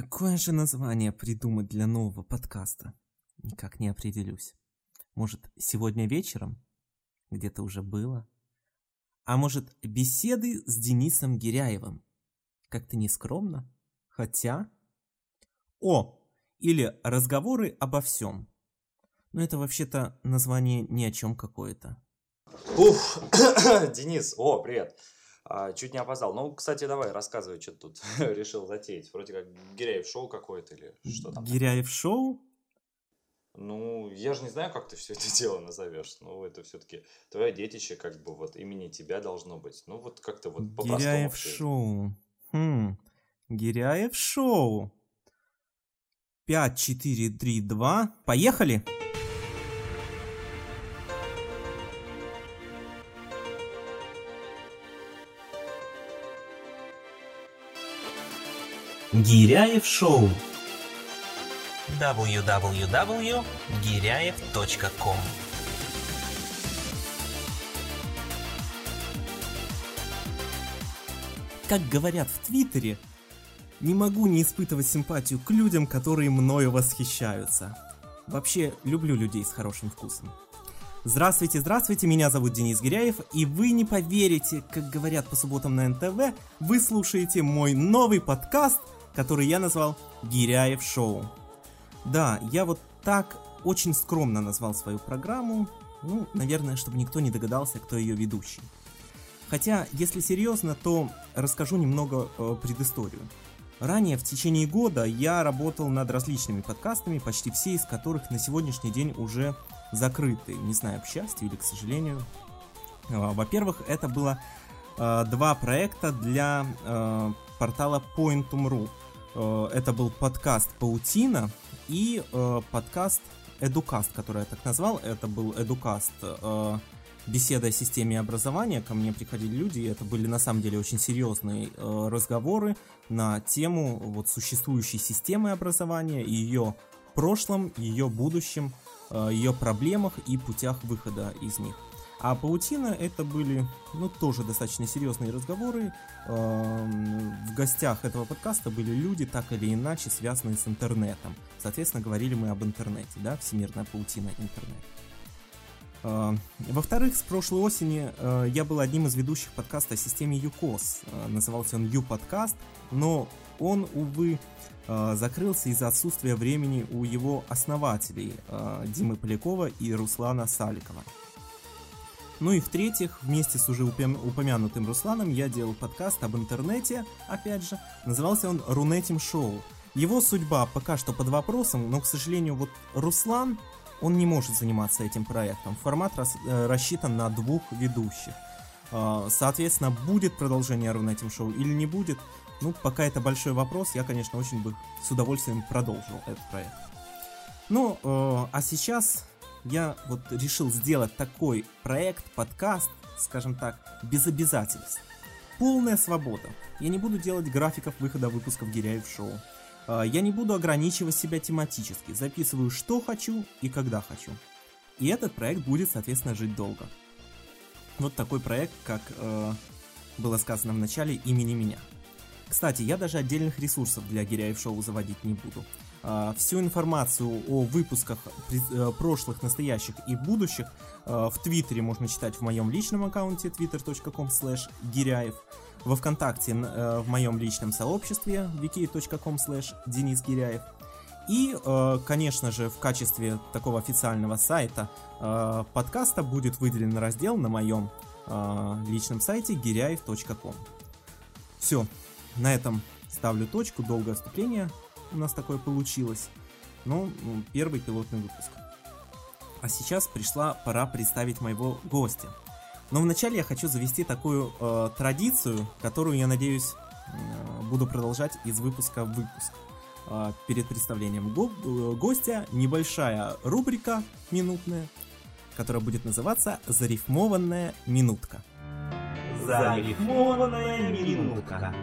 Какое же название придумать для нового подкаста? Никак не определюсь. Может, сегодня вечером? Где-то уже было. А может, беседы с Денисом Гиряевым? Как-то нескромно. Хотя... О! Или разговоры обо всем. Но это вообще-то название ни о чем какое-то. Уф, Денис, о, привет. А, чуть не опоздал. Ну, кстати, давай, рассказывай, что ты тут решил затеять. Вроде как Гиряев шоу какое-то или что там. Гиряев шоу? Ну, я же не знаю, как ты все это дело назовешь. Ну, это все-таки твое детище, как бы вот имени тебя должно быть. Ну, вот как-то вот по-простому. Гиряев шоу. Хм. Гиряев шоу. 5, 4, 3, 2. Поехали! Гиряев шоу www.гиряев.com Как говорят в Твиттере, не могу не испытывать симпатию к людям, которые мною восхищаются. Вообще, люблю людей с хорошим вкусом. Здравствуйте, здравствуйте, меня зовут Денис Гиряев, и вы не поверите, как говорят по субботам на НТВ, вы слушаете мой новый подкаст, который я назвал «Гиряев Шоу». Да, я вот так очень скромно назвал свою программу, ну, наверное, чтобы никто не догадался, кто ее ведущий. Хотя, если серьезно, то расскажу немного э, предысторию. Ранее, в течение года, я работал над различными подкастами, почти все из которых на сегодняшний день уже закрыты. Не знаю, к счастью или к сожалению. Во-первых, это было э, два проекта для э, портала Pointum.ru. Э, это был подкаст «Паутина» и э, подкаст «Эдукаст», который я так назвал. Это был «Эдукаст» э, беседа о системе образования. Ко мне приходили люди, и это были на самом деле очень серьезные разговоры на тему вот существующей системы образования, ее прошлом, ее будущем, ее проблемах и путях выхода из них. А паутина это были, ну, тоже достаточно серьезные разговоры. Эм, в гостях этого подкаста были люди, так или иначе, связанные с интернетом. Соответственно, говорили мы об интернете, да, всемирная паутина интернет. Эм, во-вторых, с прошлой осени э, я был одним из ведущих подкаста о системе ЮКОС. Э, назывался он Ю-подкаст, но он, увы, э, закрылся из-за отсутствия времени у его основателей Димы Полякова и Руслана Саликова. Ну и в-третьих, вместе с уже упомянутым Русланом я делал подкаст об интернете, опять же, назывался он Рунетим Шоу. Его судьба пока что под вопросом, но, к сожалению, вот Руслан, он не может заниматься этим проектом. Формат рас, э, рассчитан на двух ведущих. Э, соответственно, будет продолжение Рунетим Шоу или не будет, ну, пока это большой вопрос, я, конечно, очень бы с удовольствием продолжил этот проект. Ну, э, а сейчас я вот решил сделать такой проект, подкаст, скажем так, без обязательств. Полная свобода. Я не буду делать графиков выхода выпусков Гиряев шоу. А, я не буду ограничивать себя тематически. Записываю, что хочу и когда хочу. И этот проект будет, соответственно, жить долго. Вот такой проект, как э, было сказано в начале, имени меня. Кстати, я даже отдельных ресурсов для Гиряев шоу заводить не буду. А, всю информацию о выпусках э, прошлых, настоящих и будущих э, в Твиттере можно читать в моем личном аккаунте twitter.com slash гиряев, во Вконтакте э, в моем личном сообществе wiki.com slash Денис Гиряев. И, конечно же, в качестве такого официального сайта подкаста будет выделен раздел на моем личном сайте гиряев.ком. Все, на этом ставлю точку, долгое вступление у нас такое получилось. Ну, первый пилотный выпуск. А сейчас пришла пора представить моего гостя. Но вначале я хочу завести такую э, традицию, которую, я надеюсь, э, буду продолжать из выпуска в выпуск. Э, перед представлением го- э, гостя небольшая рубрика минутная, которая будет называться «Зарифмованная минутка». Зарифмованная минутка.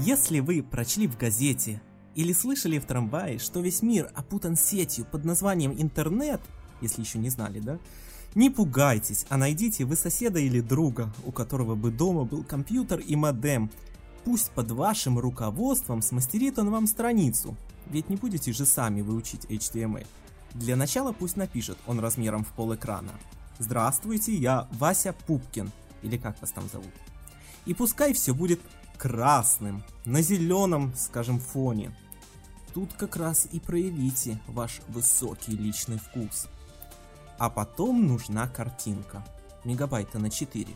Если вы прочли в газете или слышали в трамвае, что весь мир опутан сетью под названием интернет, если еще не знали, да, Не пугайтесь, а найдите вы соседа или друга, у которого бы дома был компьютер и модем. Пусть под вашим руководством смастерит он вам страницу, ведь не будете же сами выучить HTML. Для начала пусть напишет он размером в пол экрана. Здравствуйте, я Вася Пупкин, или как вас там зовут. И пускай все будет красным, на зеленом, скажем, фоне. Тут как раз и проявите ваш высокий личный вкус. А потом нужна картинка. Мегабайта на 4.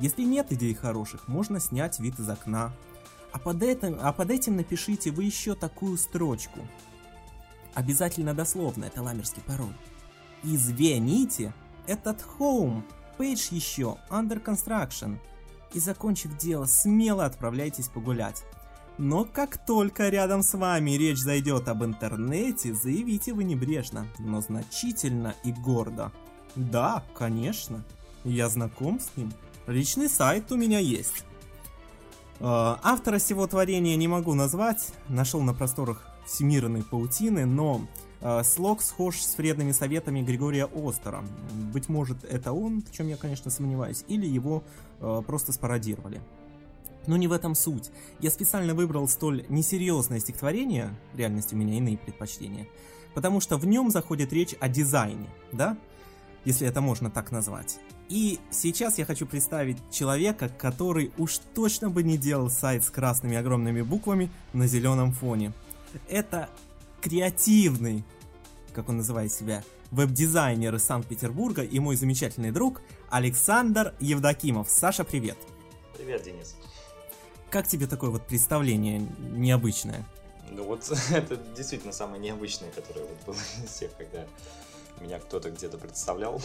Если нет идей хороших, можно снять вид из окна. А под, этим, а под этим напишите вы еще такую строчку. Обязательно дословно, это ламерский пароль. Извините, этот home, page еще, under construction. И закончив дело, смело отправляйтесь погулять. Но как только рядом с вами речь зайдет об интернете, заявите вы небрежно, но значительно и гордо. Да, конечно, я знаком с ним. Личный сайт у меня есть. Э, автора всего творения не могу назвать, нашел на просторах всемирной паутины, но слог схож с вредными советами Григория Остера. Быть может, это он, в чем я, конечно, сомневаюсь, или его э, просто спародировали. Но не в этом суть. Я специально выбрал столь несерьезное стихотворение, в реальности у меня иные предпочтения, потому что в нем заходит речь о дизайне, да? Если это можно так назвать. И сейчас я хочу представить человека, который уж точно бы не делал сайт с красными огромными буквами на зеленом фоне. Это креативный, как он называет себя, веб-дизайнер из Санкт-Петербурга и мой замечательный друг Александр Евдокимов. Саша, привет! Привет, Денис. Как тебе такое вот представление необычное? Ну вот это действительно самое необычное, которое вот было из всех, когда меня кто-то где-то представлял.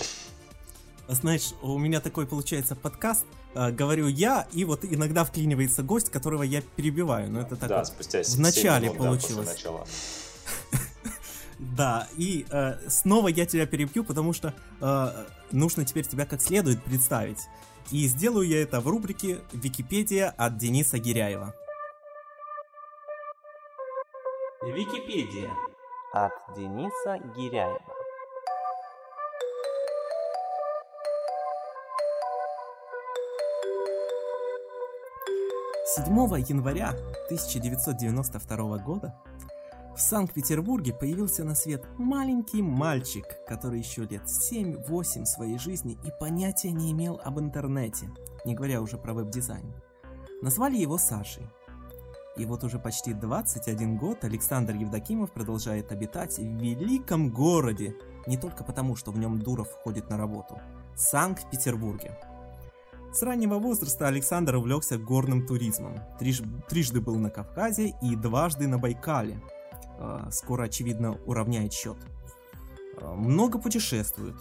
Знаешь, у меня такой получается подкаст, э, говорю я, и вот иногда вклинивается гость, которого я перебиваю, но это так да, вот спустя в начале минут, да, получилось. начала. Да, и э, снова я тебя перебью, потому что э, нужно теперь тебя как следует представить. И сделаю я это в рубрике «Википедия» от Дениса Гиряева. Википедия. От Дениса Гиряева. 7 января 1992 года в Санкт-Петербурге появился на свет маленький мальчик, который еще лет 7-8 своей жизни и понятия не имел об интернете, не говоря уже про веб-дизайн. Назвали его Сашей. И вот уже почти 21 год Александр Евдокимов продолжает обитать в великом городе, не только потому, что в нем Дуров ходит на работу, Санкт-Петербурге. С раннего возраста Александр увлекся горным туризмом. Триж, трижды был на Кавказе и дважды на Байкале. Э, Скоро, очевидно, уравняет счет. Э, Много путешествует.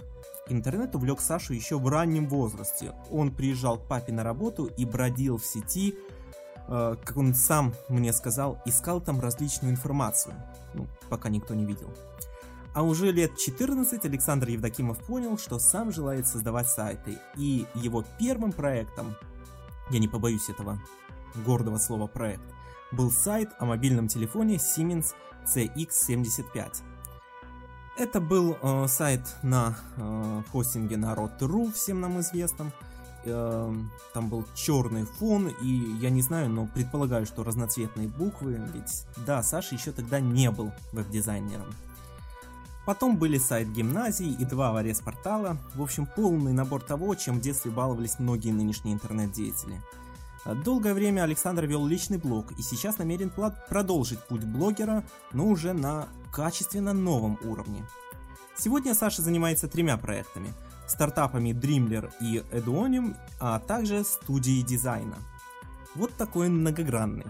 Интернет увлек Сашу еще в раннем возрасте. Он приезжал к папе на работу и бродил в сети, э, как он сам мне сказал, искал там различную информацию. Ну, пока никто не видел. А уже лет 14 Александр Евдокимов понял, что сам желает создавать сайты. И его первым проектом, я не побоюсь этого гордого слова проект, был сайт о мобильном телефоне Siemens CX75. Это был э, сайт на э, хостинге Народ.ру, всем нам известном. Э, там был черный фон, и я не знаю, но предполагаю, что разноцветные буквы, ведь да, Саша еще тогда не был веб-дизайнером. Потом были сайт гимназии и два аварес-портала, в общем полный набор того, чем в детстве баловались многие нынешние интернет-деятели. Долгое время Александр вел личный блог и сейчас намерен продолжить путь блогера, но уже на качественно новом уровне. Сегодня Саша занимается тремя проектами. Стартапами Dreamler и Eduonium, а также студией дизайна. Вот такой многогранный.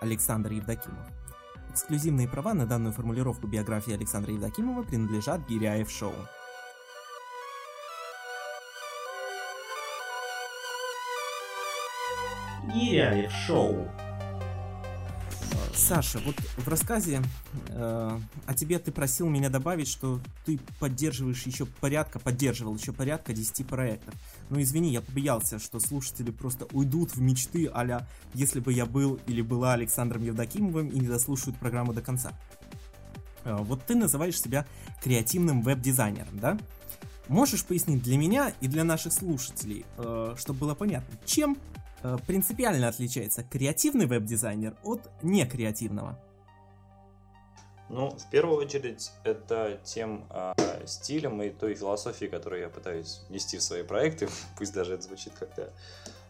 Александр Евдокимов. Эксклюзивные права на данную формулировку биографии Александра Евдокимова принадлежат Гиряев Шоу. Гиряев шоу. Саша, вот в рассказе э, о тебе ты просил меня добавить, что ты поддерживаешь еще порядка, поддерживал еще порядка 10 проектов. Но извини, я побоялся, что слушатели просто уйдут в мечты а «Если бы я был или была Александром Евдокимовым» и не дослушают программу до конца. Э, вот ты называешь себя креативным веб-дизайнером, да? Можешь пояснить для меня и для наших слушателей, э, чтобы было понятно, чем принципиально отличается креативный веб-дизайнер от некреативного? Ну, в первую очередь, это тем э, стилем и той философией, которую я пытаюсь нести в свои проекты, пусть даже это звучит как-то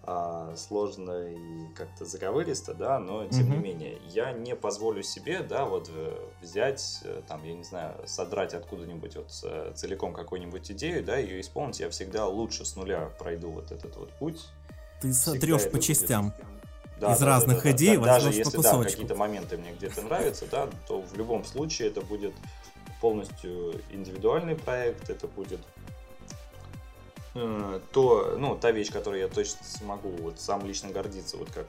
э, сложно и как-то заковыристо, да, но тем mm-hmm. не менее, я не позволю себе, да, вот э, взять, э, там, я не знаю, содрать откуда-нибудь вот э, целиком какую-нибудь идею, да, ее исполнить, я всегда лучше с нуля пройду вот этот вот путь. Ты сотрешь по частям. Будет да, из да, разных да, да, идей да, Даже если да, какие-то моменты мне где-то нравятся, да, то в любом случае это будет полностью индивидуальный проект, это будет э, то, ну, та вещь, которую я точно смогу вот сам лично гордиться, вот как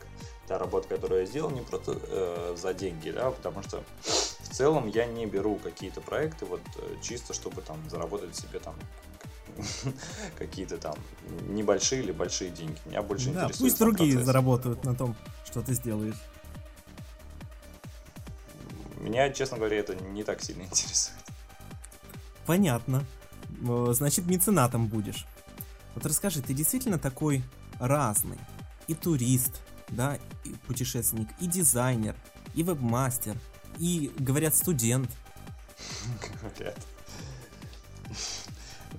та работа, которую я сделал, не просто э, за деньги, да, потому что в целом я не беру какие-то проекты вот э, чисто, чтобы там заработать себе там какие-то там небольшие или большие деньги. Меня больше да, интересует пусть другие процесс. заработают на том, что ты сделаешь. Меня, честно говоря, это не так сильно интересует. Понятно. Значит, меценатом будешь. Вот расскажи, ты действительно такой разный. И турист, да, и путешественник, и дизайнер, и вебмастер, и, говорят, студент. Говорят.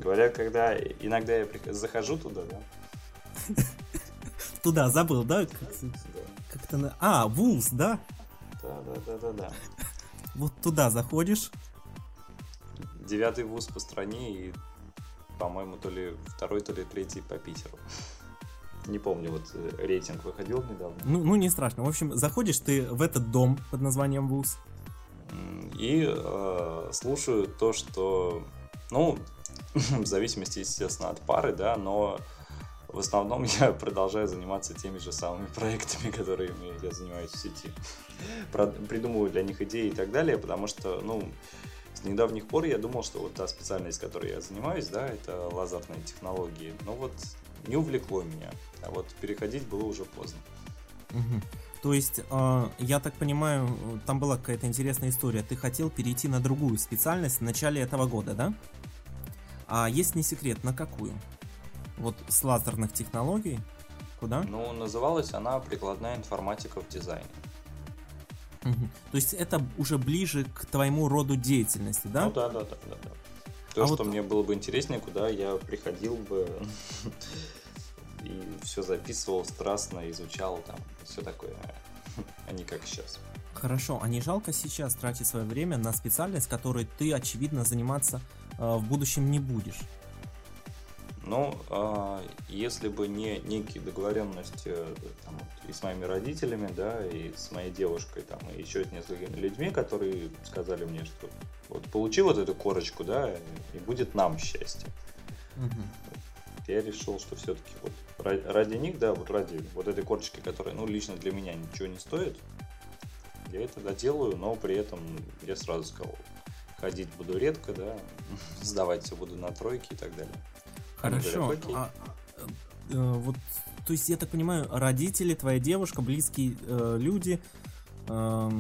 Говорят, когда иногда я захожу туда, да? Туда, забыл, да? Как-то на... А, вуз, да? Да, да, да, да, да. Вот туда заходишь. Девятый вуз по стране и, по-моему, то ли второй, то ли третий по Питеру. Не помню, вот э, рейтинг выходил недавно. Ну, ну не страшно. В общем, заходишь ты в этот дом под названием ВУЗ. И э, слушаю то, что... Ну, в зависимости, естественно, от пары, да, но в основном я продолжаю заниматься теми же самыми проектами, которыми я занимаюсь в сети. Придумываю для них идеи и так далее, потому что, ну, с недавних пор я думал, что вот та специальность, которой я занимаюсь, да, это лазерные технологии. Но вот не увлекло меня, а вот переходить было уже поздно. То есть, э, я так понимаю, там была какая-то интересная история. Ты хотел перейти на другую специальность в начале этого года, да? А есть не секрет, на какую? Вот с лазерных технологий? Куда? Ну, называлась она прикладная информатика в дизайне. Угу. То есть это уже ближе к твоему роду деятельности, да? Ну да, да, да, да. да. То, а что вот... мне было бы интереснее, куда я приходил бы и все записывал страстно, изучал там, все такое, а не как сейчас. Хорошо, а не жалко сейчас тратить свое время на специальность, которой ты, очевидно, заниматься в будущем не будешь? Ну, э, если бы не некие договоренности там, и с моими родителями, да, и с моей девушкой, там, и еще с несколькими людьми, которые сказали мне, что вот получи вот эту корочку, да, и будет нам счастье. Угу. Я решил, что все-таки вот ради них, да, вот ради вот этой корочки, которая, ну, лично для меня ничего не стоит, я это доделаю, но при этом я сразу сказал, ходить буду редко, да, сдавать все буду на тройки и так далее. Хорошо. Говорят, а, э, вот, то есть, я так понимаю, родители, твоя девушка, близкие э, люди э,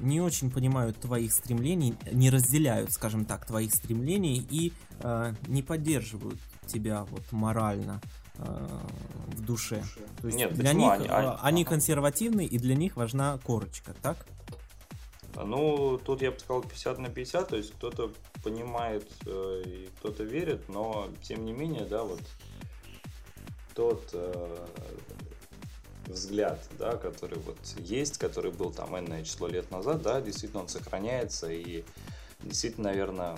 не очень понимают твоих стремлений, не разделяют, скажем так, твоих стремлений и э, не поддерживают тебя вот морально э, в душе. То есть Нет, для них они, они, они консервативны и для них важна корочка, так? Ну, тут я бы сказал 50 на 50, то есть кто-то понимает э, и кто-то верит, но тем не менее, да, вот тот э, взгляд, да, который вот есть, который был там энное число лет назад, да, действительно он сохраняется и действительно, наверное,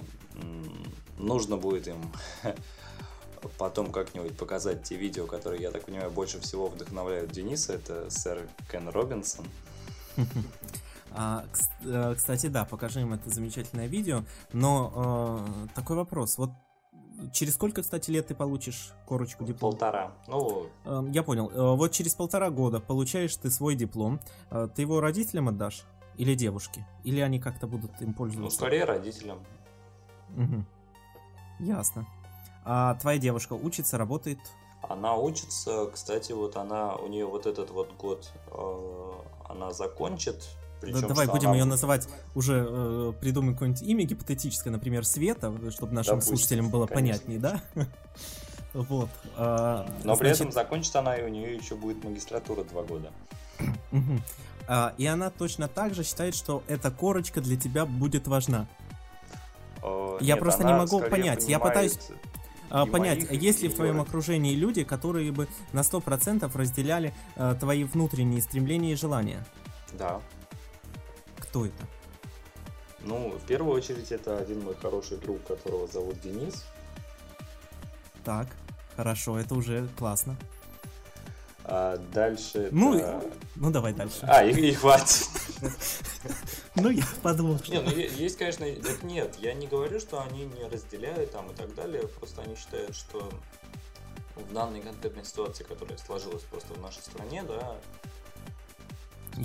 нужно будет им потом как-нибудь показать те видео, которые, я так понимаю, больше всего вдохновляют Дениса. Это сэр Кен Робинсон. А, э, кстати, да, покажи им это замечательное видео. Но э, такой вопрос. Вот через сколько, кстати, лет ты получишь корочку диплома? Полтора. Ну, э, я понял. Э, вот через полтора года получаешь ты свой диплом. Э, ты его родителям отдашь? Или девушке? Или они как-то будут им пользоваться? Ну, скорее родителям. Угу. Ясно. А твоя девушка учится, работает? Она учится, кстати, вот она, у нее вот этот вот год, э, она закончит Причем, Да, давай будем она- ее называть уже, э, придумаем какое-нибудь имя гипотетическое, например, Света, чтобы нашим Допустим, слушателям было конечно. понятнее, да? Вот. а, Но при значит, этом закончит она, и у нее еще будет магистратура два года. А, И она точно так же считает, что эта корочка для тебя будет важна. Э, Я нет, просто не могу понять, я пытаюсь, А, понять, моих, есть ли в твоем окружении люди, которые бы на 100% разделяли э, твои внутренние стремления и желания? Да. Кто это? Ну, в первую очередь, это один мой хороший друг, которого зовут Денис. Так, хорошо, это уже классно. А дальше Ну, это... Ну, давай дальше. А, и, и хватит. Ну, я подумал, что... Не, ну есть, конечно, так нет, я не говорю, что они не разделяют там и так далее, просто они считают, что в данной конкретной ситуации, которая сложилась просто в нашей стране, да,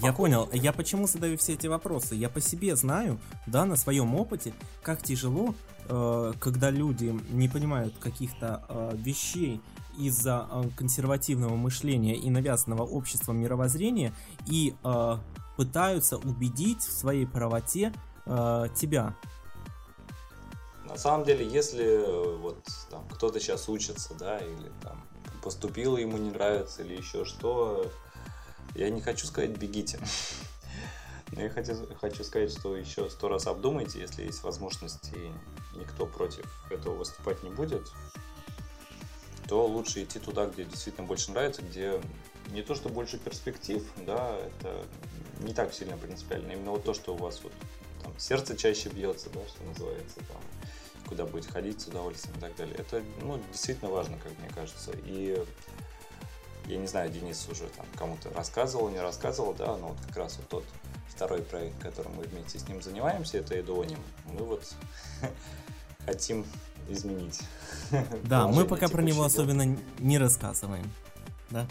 Я понял. Я почему задаю все эти вопросы? Я по себе знаю, да, на своем опыте, как тяжело, э, когда люди не понимают каких-то э, вещей из-за э, консервативного мышления и навязанного обществом мировоззрения и э, пытаются убедить в своей правоте э, тебя. На самом деле, если э, вот там кто-то сейчас учится, да, или там поступил, ему не нравится, или еще что, я не хочу сказать бегите. Но я хочу, хочу сказать, что еще сто раз обдумайте, если есть возможность и никто против этого выступать не будет, то лучше идти туда, где действительно больше нравится, где не то, что больше перспектив, да, это не так сильно принципиально. Именно вот то, что у вас вот там сердце чаще бьется, да, что называется, там, куда будете ходить с удовольствием и так далее. Это, ну, действительно важно, как мне кажется. И я не знаю, Денис уже там кому-то рассказывал, не рассказывал, да, но вот как раз вот тот второй проект, которым мы вместе с ним занимаемся, это Эдуоним. Мы вот хотим изменить. Да, мы пока про него особенно не рассказываем. Да?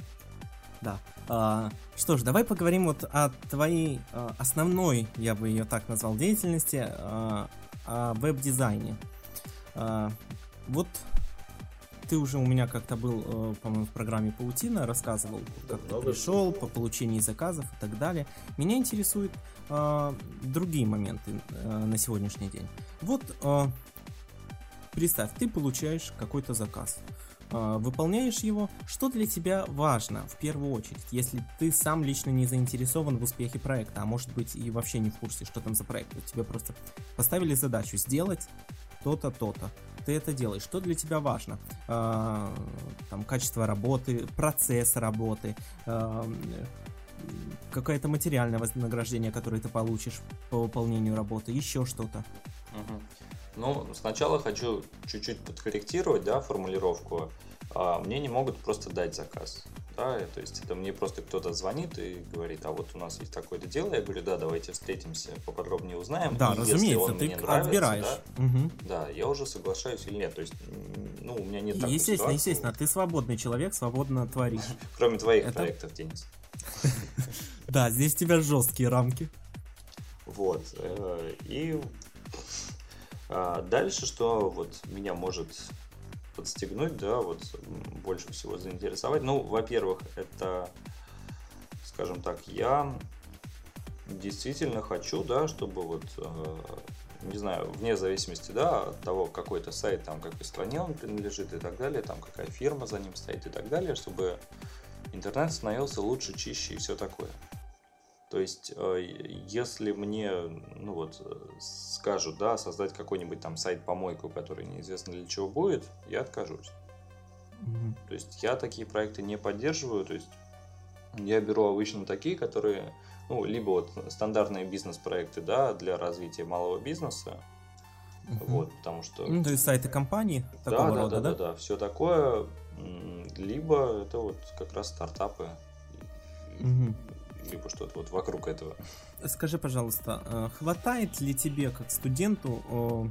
Да. А, что ж, давай поговорим вот о твоей а, основной, я бы ее так назвал, деятельности, а, о веб-дизайне. А, вот ты уже у меня как-то был, э, по-моему, в программе Паутина, рассказывал, как ты Много пришел по получению заказов и так далее. Меня интересуют а, другие моменты э, на сегодняшний день. Вот а, представь, ты получаешь какой-то заказ, а, выполняешь его. Что для тебя важно в первую очередь, если ты сам лично не заинтересован в успехе проекта, а может быть и вообще не в курсе, что там за проект. Вот тебе просто поставили задачу сделать то-то, то-то. Ты это делаешь. Что для тебя важно? А, там качество работы, процесс работы, а, какое-то материальное вознаграждение, которое ты получишь по выполнению работы, еще что-то. Мгм. Ну, сначала хочу чуть-чуть подкорректировать, да, формулировку. А, Мне не могут просто дать заказ. Да, то есть это мне просто кто-то звонит и говорит, а вот у нас есть такое-то дело. Я говорю, да, давайте встретимся, поподробнее узнаем. Да, И разумеется, ты нравится, отбираешь. да, Мгм. Да, я уже соглашаюсь или нет. То есть, ну, у меня нет такой Естественно, ситуации, естественно, ты свободный человек, свободно творишь. Кроме твоих Это- проектов, Денис. Да, здесь у тебя жесткие рамки. Вот. э, И а, дальше, что вот меня может подстегнуть, да, вот больше всего заинтересовать. Ну, во-первых, это, скажем так, я действительно хочу, да, чтобы вот, э, не знаю, вне зависимости, да, от того, какой то сайт, там, какой стране он принадлежит и так далее, там, какая фирма за ним стоит и так далее, чтобы интернет становился лучше, чище и все такое. То есть, э, если мне, ну вот, э, скажут, да, создать какой-нибудь там сайт-помойку, который неизвестно для чего будет, я откажусь. Мгм. То есть, я такие проекты не поддерживаю, то есть, я беру обычно такие, которые, ну, либо вот стандартные бизнес-проекты, да, для развития малого бизнеса, Мгм. вот, потому что... Ну, то есть сайты компании да, такого да, рода, да, да? да, да, все такое, либо это вот как раз стартапы, Мгм. Либо что-то вот вокруг этого. Скажи, пожалуйста, э, хватает ли тебе, как студенту,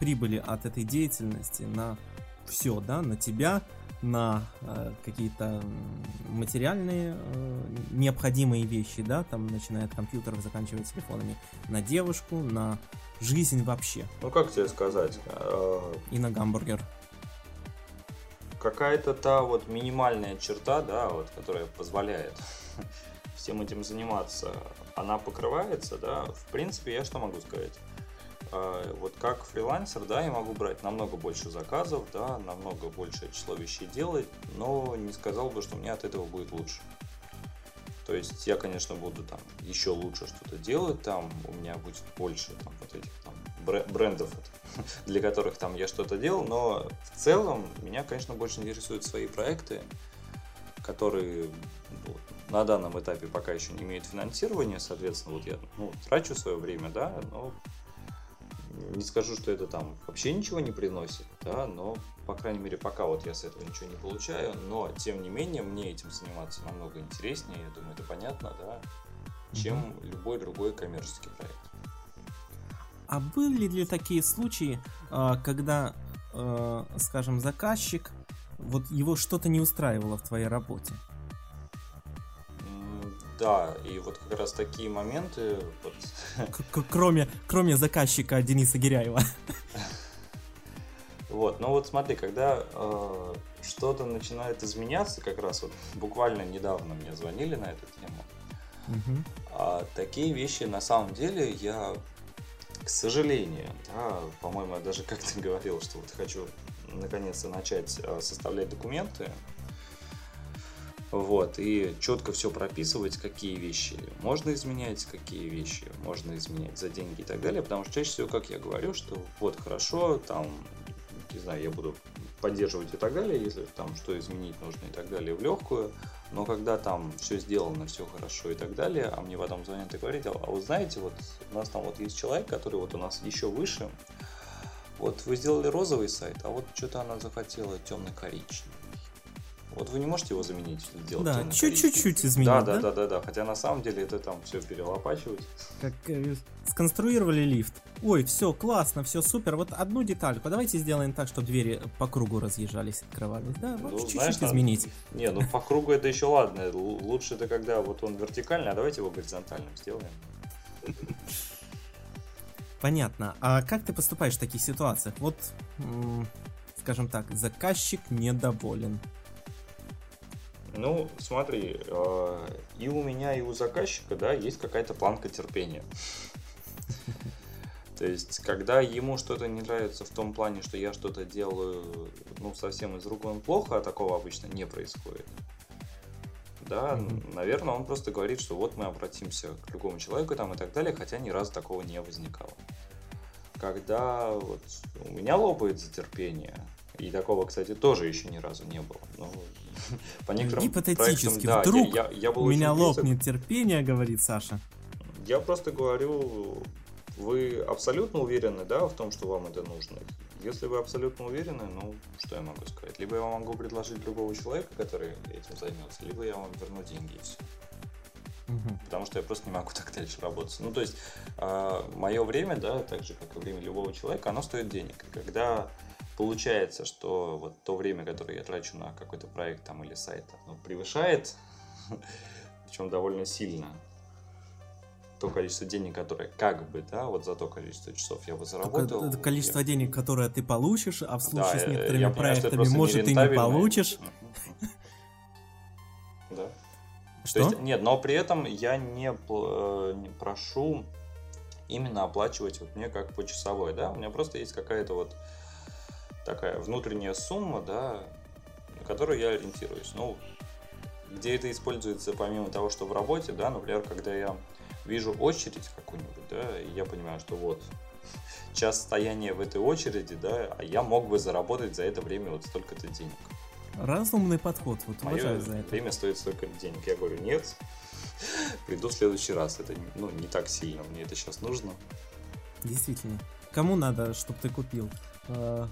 прибыли от этой деятельности на все, да, на тебя, на э, какие-то материальные э, необходимые вещи, да, там, начиная от компьютеров, заканчивая телефонами, на девушку, на жизнь вообще Ну, как тебе сказать? э, и на гамбургер. какая-то та вот минимальная черта, да, вот, которая позволяет всем этим заниматься, она покрывается, да, в принципе, я что могу сказать? А, вот как фрилансер, да, я могу брать намного больше заказов, да, намного большее число вещей делать, но не сказал бы, что мне от этого будет лучше. То есть я, конечно, буду там еще лучше что-то делать, там у меня будет больше там, вот этих там брендов, для которых там я что-то делал, но в целом меня, конечно, больше интересуют свои проекты, которые на данном этапе пока еще не имеют финансирования, соответственно, вот я ну, трачу свое время, да, но не скажу, что это там вообще ничего не приносит, да, но, по крайней мере, пока вот я с этого ничего не получаю, но, тем не менее, мне этим заниматься намного интереснее, я думаю, это понятно, да, чем mm-hmm. любой другой коммерческий проект. А были ли такие случаи, а, когда, а, скажем, заказчик, вот его что-то не устраивало в твоей работе? Да, и вот как раз такие моменты... Вот... Кроме, кроме заказчика Дениса Гиряева. Вот, ну вот смотри, когда э, что-то начинает изменяться, как раз вот буквально недавно мне звонили на эту тему, угу. а такие вещи на самом деле я, к сожалению, да, по-моему, я даже как-то говорил, что вот хочу наконец-то начать э, составлять документы вот, и четко все прописывать, какие вещи можно изменять, какие вещи можно изменять за деньги и так далее. Потому что чаще всего, как я говорю, что вот хорошо, там, не знаю, я буду поддерживать и так далее, если там что изменить нужно и так далее в легкую. Но когда там все сделано, все хорошо и так далее, а мне потом звонят и говорят, а вы знаете, вот у нас там вот есть человек, который вот у нас еще выше, вот вы сделали розовый сайт, а вот что-то она захотела темно-коричневый. Вот вы не можете его заменить, сделать Да, чуть-чуть изменить, да, да? Да, да, да, Хотя на самом деле это там все перелопачивать. Как э, сконструировали лифт. Ой, все классно, все супер. Вот одну детальку. Давайте сделаем так, чтобы двери по кругу разъезжались, открывались. Да, вот ну, чуть-чуть изменить. Не, ну по кругу это еще ладно. Лучше это когда вот он вертикальный, а давайте его горизонтальным сделаем. Понятно. А как ты поступаешь в таких ситуациях? Вот, скажем так, заказчик недоволен. Ну, смотри, э, и у меня, и у заказчика, да, есть какая-то планка терпения. То есть, когда ему что-то не нравится в том плане, что я что-то делаю, ну, совсем из рук он плохо, а такого обычно не происходит. Да, mm-hmm. наверное, он просто говорит, что вот мы обратимся к другому человеку там и так далее, хотя ни разу такого не возникало. Когда вот у меня лопается терпение, и такого, кстати, тоже еще ни разу не было. Ну, по некоторым Гипотетически, проектам, вдруг да, я, я, я был у меня лопнет терпение, говорит Саша. Я просто говорю, вы абсолютно уверены, да, в том, что вам это нужно? Если вы абсолютно уверены, ну, что я могу сказать? Либо я вам могу предложить другого человека, который этим займется, либо я вам верну деньги и все. Угу. Потому что я просто не могу так дальше работать. Ну, то есть, э, а, мое время, да, так же, как и время любого человека, оно стоит денег. И когда получается, что вот то время, которое я трачу на какой-то проект там или сайт, оно превышает, причем довольно сильно, то количество денег, которое как бы, да, вот за то количество часов я бы заработал. Это количество я... денег, которое ты получишь, а в случае да, с некоторыми я проектами, понимаю, может, ты не получишь. Да. Что? То есть, нет, но при этом я не, э, не прошу именно оплачивать вот мне как почасовой, да, у меня просто есть какая-то вот такая внутренняя сумма, да, на которую я ориентируюсь. Ну, где это используется помимо того, что в работе, да, например, когда я вижу очередь какую-нибудь, да, и я понимаю, что вот час стояния в этой очереди, да, а я мог бы заработать за это время вот столько-то денег. Разумный подход, вот уважаю за это. время стоит столько денег. Я говорю, нет, приду в следующий раз. Это ну, не так сильно, мне это сейчас нужно. Действительно. Кому надо, чтобы ты купил? Э,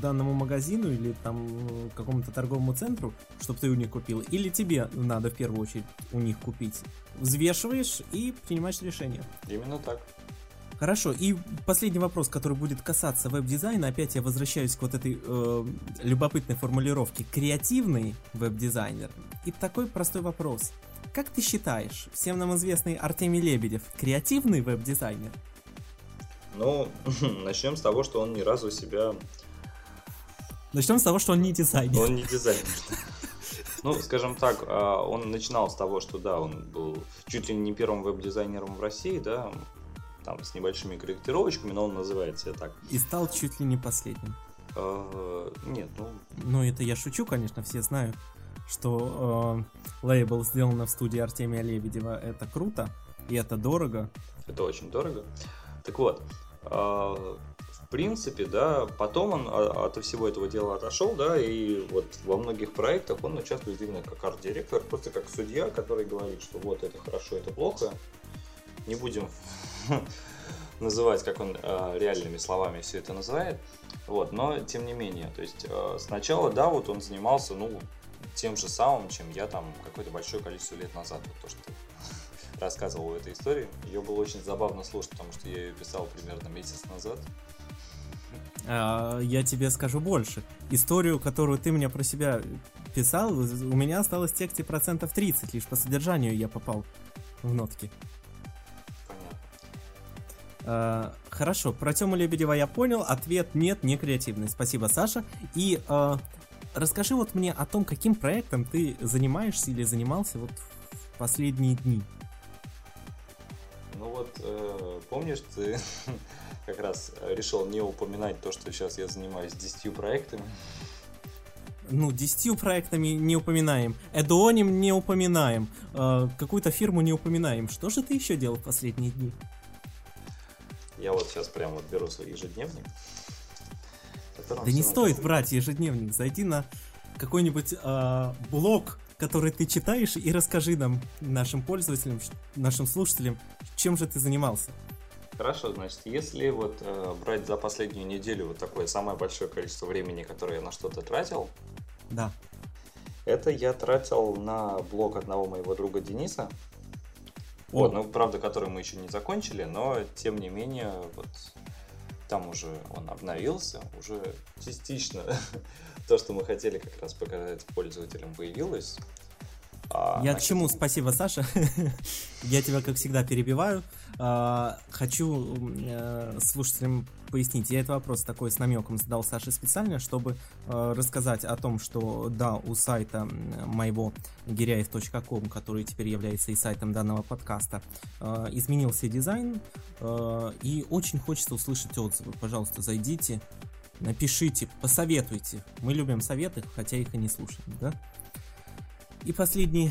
данному магазину или там э, какому-то торговому центру, чтобы ты у них купил, или тебе надо в первую очередь у них купить. Взвешиваешь и принимаешь решение. Именно так. Хорошо, и последний вопрос, который будет касаться веб-дизайна, опять я возвращаюсь к вот этой э, любопытной формулировке. Креативный веб-дизайнер. И такой простой вопрос. Как ты считаешь, всем нам известный Артемий Лебедев креативный веб-дизайнер? Ну, начнем с того, что он ни разу себя Начнем с того, что он не дизайнер. Он не дизайнер. Ну, скажем так, а, он начинал с того, что да, он был чуть ли не первым веб-дизайнером в России, да, там с небольшими корректировочками, но он называет себя так. И стал чуть ли не последним. А, нет, ну... Ну, это я шучу, конечно, все знают, что э, лейбл сделан в студии Артемия Лебедева. Это круто, и это дорого. Это очень дорого. Так вот, в принципе, да, потом он от всего этого дела отошел, да, и вот во многих проектах он участвует именно как арт-директор, просто как судья, который говорит, что вот это хорошо, это плохо. Не будем называть, как он реальными словами все это называет. Вот, но тем не менее, то есть сначала, да, вот он занимался, ну, тем же самым, чем я там какое-то большое количество лет назад, вот то, что ты рассказывал в этой истории. Ее было очень забавно слушать, потому что я ее писал примерно месяц назад. А, я тебе скажу больше. Историю, которую ты мне про себя писал, у меня осталось в тексте процентов 30, лишь по содержанию я попал в нотки. Uh, хорошо, про Тему Лебедева я понял. Ответ нет, не креативный. Спасибо, Саша. И uh, расскажи вот мне о том, каким проектом ты занимаешься или занимался вот в последние дни. Э, помнишь, ты как раз решил не упоминать то, что сейчас я занимаюсь 10 проектами. Ну, 10 проектами не упоминаем, Эдуоним не упоминаем, э, какую-то фирму не упоминаем. Что же ты еще делал в последние дни? Я вот сейчас прям вот беру свой ежедневник. Да не стоит брать ежедневник, зайди на какой-нибудь э, блог, который ты читаешь, и расскажи нам, нашим пользователям, нашим слушателям, чем же ты занимался. Хорошо, значит, если вот э, брать за последнюю неделю вот такое самое большое количество времени, которое я на что-то тратил, да. Это я тратил на блог одного моего друга Дениса. О. Вот, ну, правда, который мы еще не закончили, но тем не менее, вот там уже он обновился, уже частично то, что мы хотели как раз показать пользователям, появилось. А, Я к чему? Спасибо, Саша. Я тебя, как всегда, перебиваю. А, хочу э, слушателям пояснить. Я этот вопрос такой с намеком задал Саше специально, чтобы э, рассказать о том, что да, у сайта моего гиряев.ком, который теперь является и сайтом данного подкаста, э, изменился дизайн, и очень хочется услышать отзывы. Пожалуйста, зайдите, напишите, посоветуйте. Мы любим советы, хотя их и не слушаем, да? И последний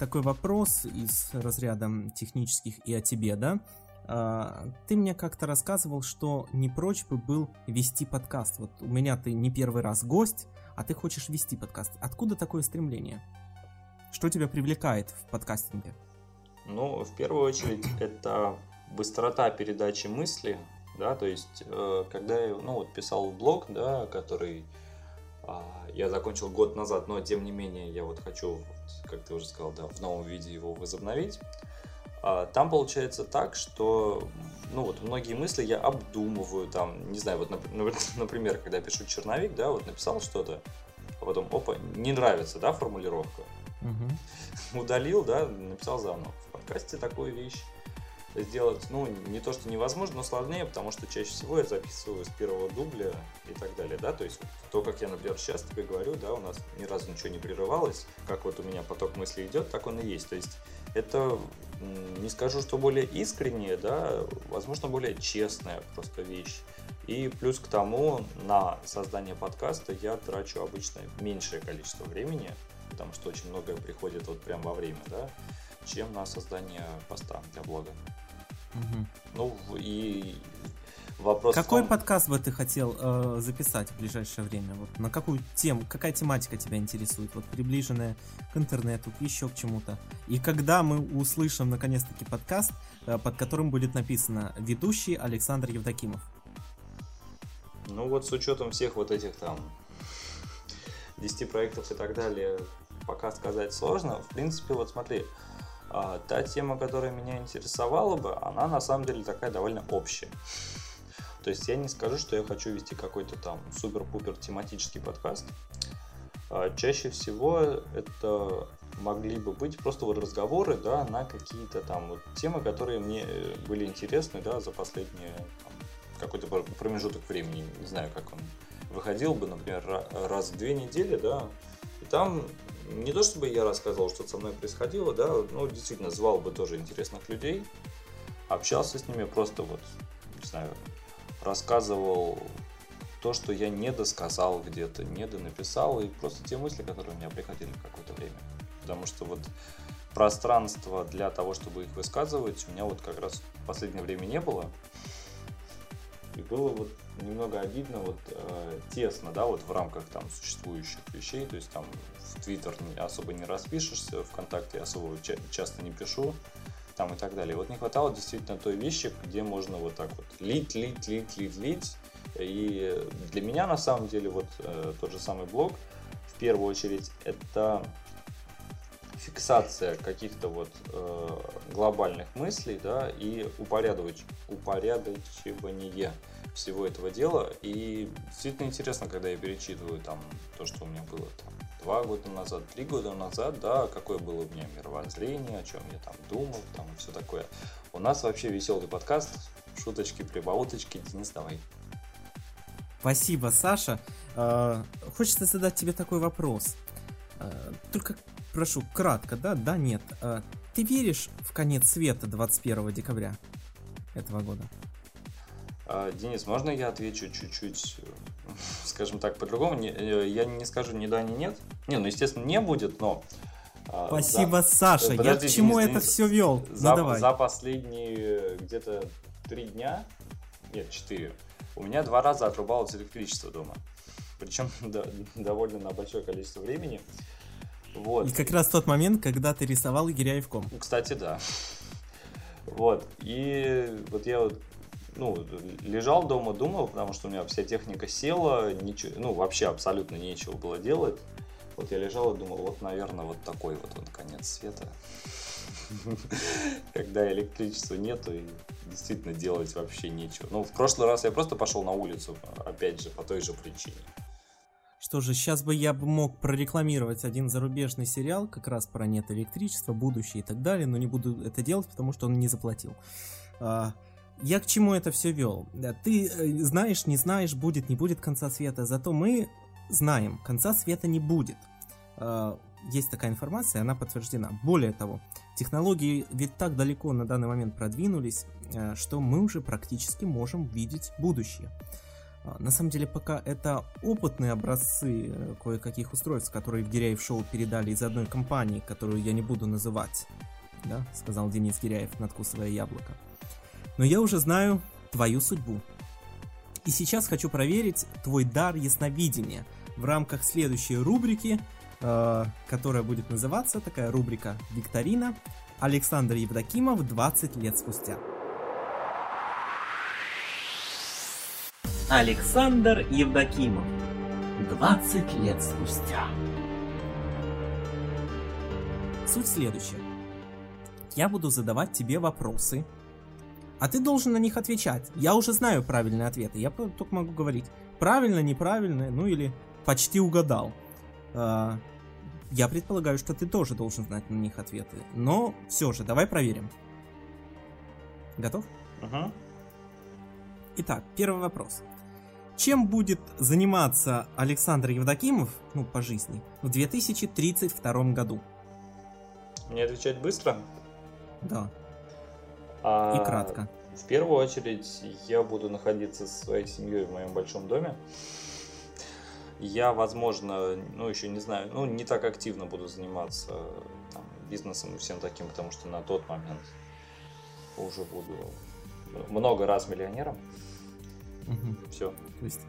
такой вопрос из разряда технических и о тебе, да? А, ты мне как-то рассказывал, что не прочь бы был вести подкаст. Вот у меня ты не первый раз гость, а ты хочешь вести подкаст. Откуда такое стремление? Что тебя привлекает в подкастинге? Ну, в первую очередь, это быстрота передачи мысли, да, то есть, э, когда я, ну, вот писал блог, да, который я закончил год назад, но тем не менее я вот хочу, как ты уже сказал, да, в новом виде его возобновить. А, там получается так, что, ну вот, многие мысли я обдумываю, там, не знаю, вот, например, когда я пишу черновик, да, вот написал что-то, а потом, опа, не нравится, да, формулировка. Угу. Удалил, да, написал заново. В подкасте такую вещь сделать, ну, не то, что невозможно, но сложнее, потому что чаще всего я записываю с первого дубля и так далее, да, то есть то, как я, например, сейчас тебе говорю, да, у нас ни разу ничего не прерывалось, как вот у меня поток мыслей идет, так он и есть, то есть это, не скажу, что более искреннее, да, возможно, более честная просто вещь, и плюс к тому, на создание подкаста я трачу обычно меньшее количество времени, потому что очень многое приходит вот прям во время, да, чем на создание поста для блога. Угу. Ну и вопрос. Какой том... подкаст бы ты хотел э, записать в ближайшее время? Вот на какую тему, какая тематика тебя интересует? Вот приближенная к интернету, еще к чему-то. И когда мы услышим наконец-таки подкаст, э, под которым будет написано ведущий Александр Евдокимов? Ну вот с учетом всех вот этих там 10 проектов и так далее, пока сказать сложно. В принципе, вот смотри, а, та тема, которая меня интересовала бы, она на самом деле такая довольно общая. То есть я не скажу, что я хочу вести какой-то там супер-пупер тематический подкаст. А, чаще всего это могли бы быть просто вот разговоры, да, на какие-то там вот темы, которые мне были интересны, да, за последние какой-то промежуток времени, не знаю, как он выходил бы, например, ра- раз в две недели, да, и там не то чтобы я рассказывал, что со мной происходило, да, ну, действительно, звал бы тоже интересных людей, общался с ними, просто вот, не знаю, рассказывал то, что я не досказал где-то, не донаписал, и просто те мысли, которые у меня приходили какое-то время. Потому что вот пространства для того, чтобы их высказывать, у меня вот как раз в последнее время не было. И было вот немного обидно, вот э, тесно, да, вот в рамках там существующих вещей, то есть там в Твиттер особо не распишешься, ВКонтакте особо ча- часто не пишу, там и так далее. Вот не хватало действительно той вещи, где можно вот так вот лить, лить, лить, лить, лить. И для меня на самом деле вот э, тот же самый блог в первую очередь это фиксация каких-то вот э, глобальных мыслей, да, и упорядоч... упорядочивание всего этого дела. И действительно интересно, когда я перечитываю там то, что у меня было там два года назад, три года назад, да, какое было у меня мировоззрение, о чем я там думал, там все такое. У нас вообще веселый подкаст, шуточки, прибауточки. Денис, давай. Спасибо, Саша. Э, Хочется задать тебе такой вопрос. Э, Только прошу, кратко, да, да, нет. Э, Ты веришь в конец света 21 декабря этого года? А, Денис, можно я отвечу чуть-чуть, скажем так, по-другому? Э, Я не скажу ни да, ни нет. Не, ну, естественно, не будет, но... а, Спасибо, за- Саша. Я Подожди, к чему Денис, это Денис, все вел? За, ну давай. за последние где-то три дня, нет, четыре, у меня два раза отрубалось электричество дома. Причем до- довольно на большое количество времени. Вот. И как раз тот момент, когда ты рисовал. Ну, Кстати, да. Вот. И вот я вот ну, лежал дома, думал, потому что у меня вся техника села, ничего, ну, вообще абсолютно нечего было делать. Вот я лежал и думал, вот, наверное, вот такой вот он конец света. Когда электричества нету и действительно делать вообще нечего. Ну, в прошлый раз я просто пошел на улицу, опять же, по той же причине. Что же, сейчас бы я мог прорекламировать один зарубежный сериал, как раз про нет электричества, будущее и так далее, но не буду это делать, потому что он не заплатил. А, Я к чему это все вел? Ты э, знаешь, не знаешь, будет, не будет конца света, зато мы знаем, конца света не будет. А, Есть такая информация, она подтверждена. Более того, технологии ведь так далеко на данный момент продвинулись, э, что мы уже практически можем видеть будущее. А, На самом деле, пока это опытные образцы э, кое-каких устройств, которые в Гиряев шоу передали из одной компании, которую я не буду называть, да, сказал Денис Гиряев, надкусывая яблоко. Но я уже знаю твою судьбу. И сейчас хочу проверить твой дар ясновидения в рамках следующей рубрики, э, которая будет называться такая рубрика «Викторина» Александр Евдокимов 20 лет спустя. Александр Евдокимов. 20 лет спустя. Суть следующая. Я буду задавать тебе вопросы, а ты должен на них отвечать. Я уже знаю правильные ответы, я только могу говорить правильно, неправильно, ну или почти угадал. А, Я предполагаю, что ты тоже должен знать на них ответы, но все же, давай проверим. Готов? Мгм. Итак, первый вопрос. Чем будет заниматься Александр Евдокимов, ну, по жизни, в 2032 году? Мне отвечать быстро? Да, А, и кратко. В первую очередь я буду находиться со своей семьей в моем большом доме. Я, возможно, ну еще не знаю, ну не так активно буду заниматься там, бизнесом и всем таким, потому что на тот момент уже буду много раз миллионером. Мгм. Все. То есть,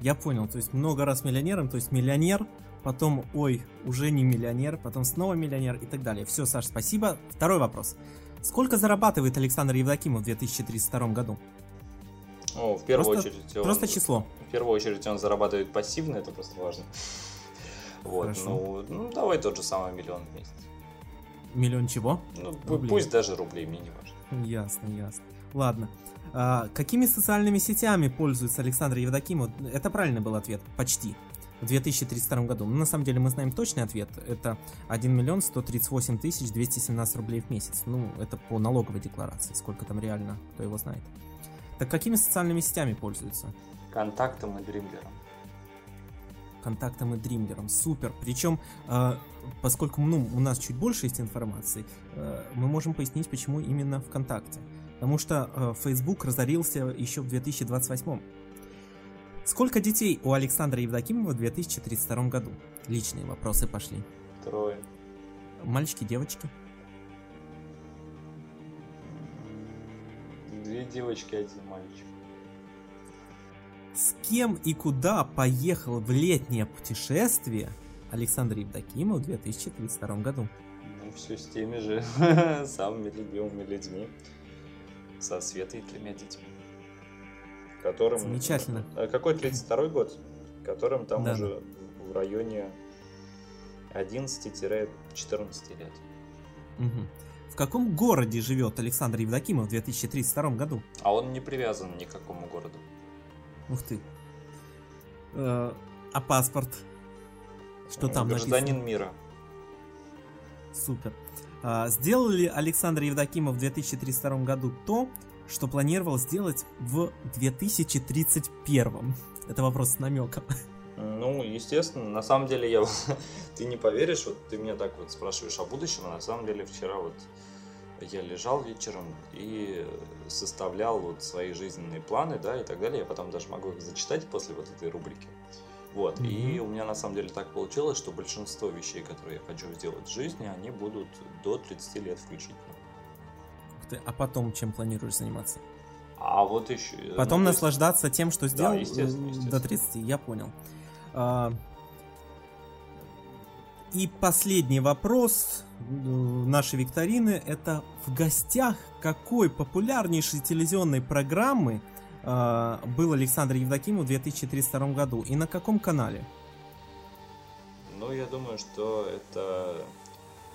я понял, то есть много раз миллионером, то есть миллионер, потом, ой, уже не миллионер, потом снова миллионер и так далее. Все, Саш, спасибо. Второй вопрос. Сколько зарабатывает Александр Евдокимов в 2032 году? Ну, в первую Просто- очередь он, Просто число. в первую очередь он зарабатывает пассивно, это просто важно. Вот, Хорошо. ну, ну, давай тот же самый миллион в месяц. Миллион чего? Ну, Рублей. пусть даже рублей, мне не важно. Ясно, ясно. Ладно. А, какими социальными сетями пользуется Александр Евдокимов? Это правильный был ответ. Почти. В 2032 году. Но на самом деле мы знаем точный ответ. Это 1 миллион 138 тысяч 217 рублей в месяц. Ну, это по налоговой декларации. Сколько там реально, кто его знает. Так какими социальными сетями пользуется? Контактом и дримлером. Контактом и Дримлером. Супер. Причем, э, поскольку ну, у нас чуть больше есть информации, э, мы можем пояснить, почему именно ВКонтакте. Потому что э, Facebook разорился еще в 2028. Сколько детей у Александра Евдокимова в 2032 году? Личные вопросы пошли. Трое. Мальчики, девочки? Две девочки, один мальчик. С кем и куда поехал в летнее путешествие Александр Евдокимов в 2032 году? Ну, все с теми же самыми любимыми людьми. Со Светой и тремя детьми. Которым... Замечательно. А Какой 32 год? Которым там Да. уже в районе 11-14 лет. Мгм. В каком городе живет Александр Евдокимов в 2032 году? А он не привязан ни к какому городу. Ух ты. Э, а паспорт? Что там Гражданин написано? мира. Супер. А, сделал ли Александр Евдокимов в 2032 году то, что планировал сделать в 2031? Это вопрос с намеком. Ну, естественно, на самом деле я... ты не поверишь, вот ты меня так вот спрашиваешь о будущем, а на самом деле вчера вот я лежал вечером и составлял вот свои жизненные планы, да, и так далее. Я потом даже могу их зачитать после вот этой рубрики. Вот, и Мгм. у меня на самом деле так получилось, что большинство вещей, которые я хочу сделать в жизни, они будут до 30 лет включительно. Ты, А потом чем планируешь заниматься? А вот еще... Потом ну, то есть- наслаждаться тем, что сделал э, естественно, естественно. до 30, я понял. А, И последний вопрос э, нашей викторины это в гостях какой популярнейшей телевизионной программы а, был Александр Евдокимов в 2032 году и на каком канале? Ну, я думаю, что это...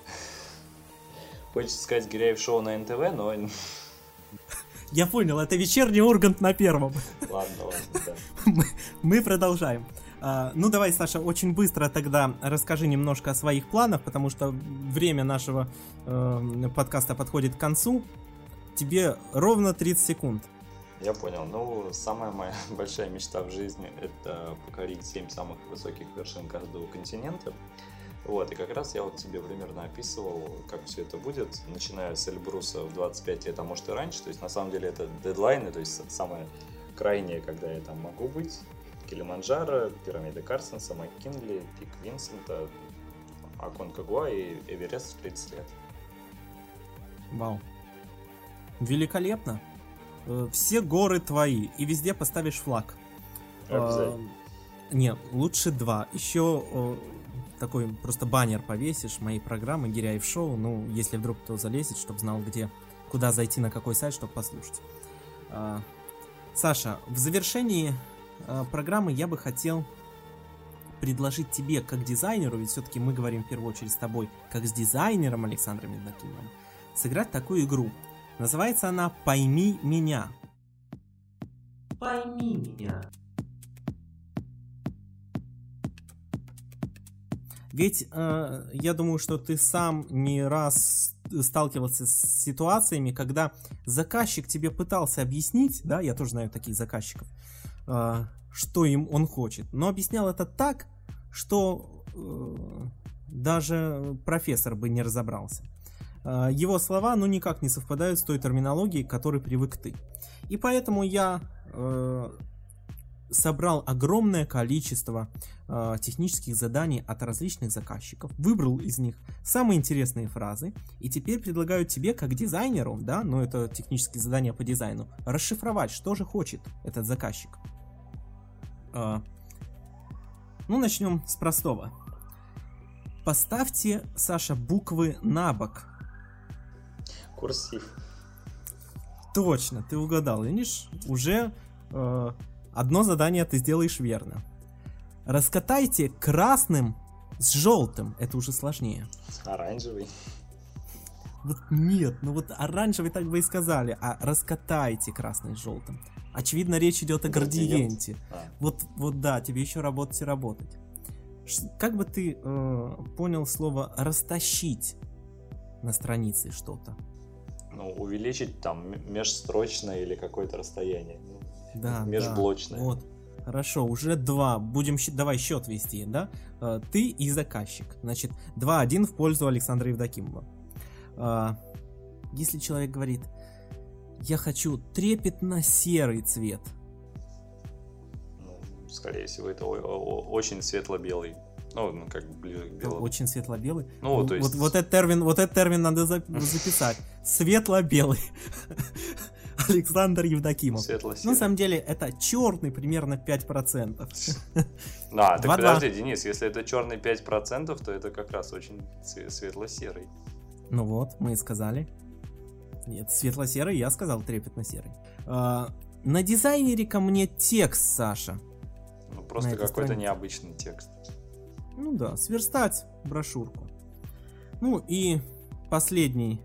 Хочется сказать Гиряев шоу на НТВ, но Я понял, это вечерний Ургант на первом. ладно, ладно, да. Мы- Мы продолжаем. А, Ну давай, Саша, очень быстро тогда расскажи немножко о своих планах, потому что время нашего э, подкаста подходит к концу. Тебе ровно 30 секунд. Я понял. Ну, самая моя большая мечта в жизни – это покорить 7 самых высоких вершин каждого континента. Вот, и как раз я вот тебе примерно описывал, как все это будет, начиная с Эльбруса в 25 лет, а может и раньше. То есть, на самом деле, это дедлайны, то есть, самое крайнее, когда я там могу быть. Килиманджаро, пирамида Карсенса, МакКинли, Пик Винсента, Аконкагуа и Эверест в 30 лет. Вау. Великолепно. Э, Все горы твои, и везде поставишь флаг. Э, Нет, лучше два. Еще э, такой просто баннер повесишь моей программы Гиряев Шоу. Ну, если вдруг кто залезет, чтобы знал, где, куда зайти, на какой сайт, чтобы послушать. А, Саша, в завершении э, программы я бы хотел предложить тебе, как дизайнеру, ведь все-таки мы говорим в первую очередь с тобой, как с дизайнером Александром Евдокимовым, сыграть такую игру. Называется она «Пойми меня». Пойми меня. Ведь э, я думаю, что ты сам не раз сталкивался с ситуациями, когда заказчик тебе пытался объяснить, да, я тоже знаю таких заказчиков, э, что им он хочет, но объяснял это так, что э, даже профессор бы не разобрался. Э, его слова, ну, никак не совпадают с той терминологией, к которой привык ты. И поэтому я э, собрал огромное количество э, технических заданий от различных заказчиков, выбрал из них самые интересные фразы, и теперь предлагаю тебе, как дизайнеру, да, но это технические задания по дизайну, расшифровать, что же хочет этот заказчик. Э, ну, начнем с простого. Поставьте, Саша, буквы на бок. Курсив. Точно, ты угадал. Видишь, уже э, одно задание ты сделаешь верно. Раскатайте красным с желтым. Это уже сложнее. Оранжевый. Вот нет, ну вот оранжевый так бы и сказали, а раскатайте красный с желтым. Очевидно, речь идет о Градиент. градиенте. А, Вот, вот да, тебе еще работать и работать. Ш- Как бы ты э, понял слово растащить на странице что-то? Ну, увеличить там межстрочное или какое-то расстояние. Ну, Да, Межблочное. Да, вот. Хорошо, уже два. Будем давай счет вести, да? Э, Ты и заказчик. Значит, 2-1 в пользу Александра Евдокимова. А, Если человек говорит, я хочу трепетно-серый цвет, Ну, скорее всего, это очень светло-белый. Ну, ну, как бы ближе к белому. очень светло-белый. Ну, то есть- вот, вот этот термин, вот этот термин надо за- записать. Светло-белый. Александр Евдокимов. Ну, на самом деле, это черный примерно 5%. Да, так 2-2. подожди, Денис, если это черный 5%, то это как раз очень светло-серый. Ну вот, мы и сказали. Нет, светло-серый, я сказал трепетно-серый. А, на дизайнере ко мне текст, Саша. Ну, просто какой-то необычный текст. Ну да, сверстать брошюрку. Ну и последний,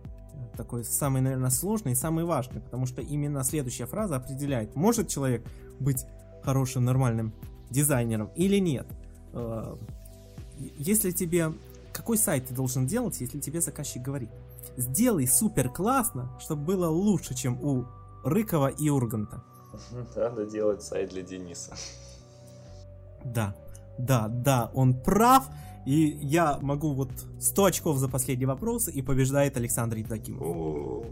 такой самый, наверное, сложный и самый важный, потому что именно следующая фраза определяет, может человек быть хорошим, нормальным дизайнером или нет. Э, Если тебе... Какой сайт ты должен делать, если тебе заказчик говорит? Сделай супер классно, чтобы было лучше, чем у Рыкова и Урганта. Надо делать сайт для Дениса. Да, да, да, он прав. И я могу вот 100 очков за последний вопрос, и побеждает Александр Евдокимов.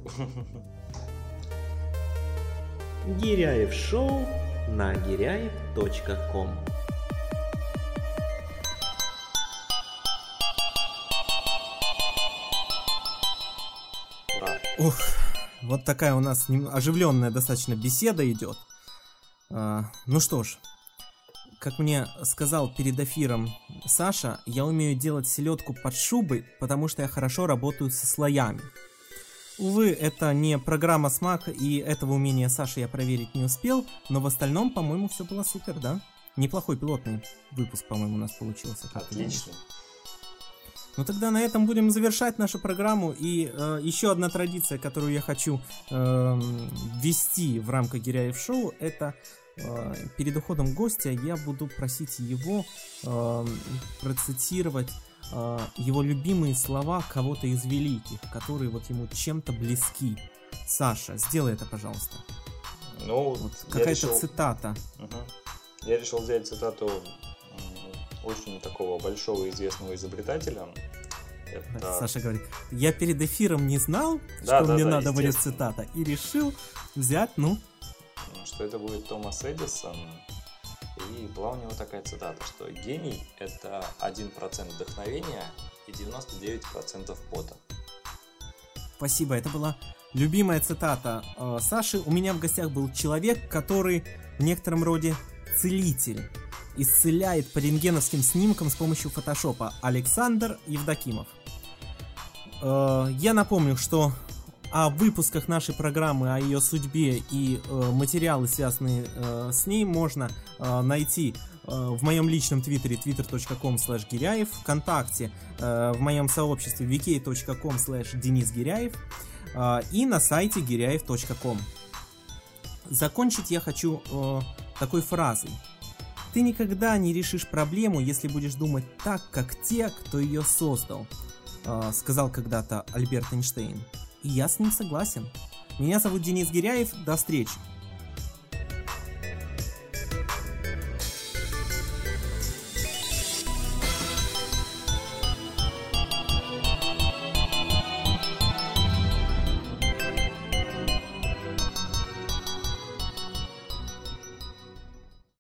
Гиряев шоу на гиряев.ком. Ух, вот такая у нас оживленная достаточно беседа идет. А, ну что ж, как мне сказал перед эфиром Саша, я умею делать селедку под шубой, потому что я хорошо работаю со слоями. Увы, это не программа смак, и этого умения Саши я проверить не успел, но в остальном, по-моему, все было супер, да? Неплохой пилотный выпуск, по-моему, у нас получился. Отлично. Ну тогда на этом будем завершать нашу программу. И э, еще одна традиция, которую я хочу эм, ввести в рамках Гиряев Шоу, это э, перед уходом гостя я буду просить его эм, процитировать э, его любимые слова кого-то из великих, которые вот ему чем-то близки. Саша, сделай это, пожалуйста. Ну, Вот какая-то решил- цитата. Мгм. Я решил взять цитату очень такого большого известного изобретателя. Это... Саша говорит, я перед эфиром не знал, Да, что да, мне да, надо будет цитата, и решил взять, ну, что это будет Томас Эдисон. И была у него такая цитата, что гений – это 1% вдохновения и 99% пота. Спасибо, это была любимая цитата э, Саши. У меня в гостях был человек, который в некотором роде целитель. Исцеляет по рентгеновским снимкам с помощью фотошопа. Александр Евдокимов. Э, я напомню, что о выпусках нашей программы, о ее судьбе и э, материалы, связанные э, с ней, можно э, найти э, в моем личном твиттере twitter.com slash гиряев, вконтакте э, в моем сообществе vk.com slash денис гиряев э, и на сайте гиряев.com. Закончить я хочу э, такой фразой. Ты никогда не решишь проблему, если будешь думать так, как те, кто ее создал, э, сказал когда-то Альберт Эйнштейн. И я с ним согласен. Меня зовут Денис Гиряев. До встречи.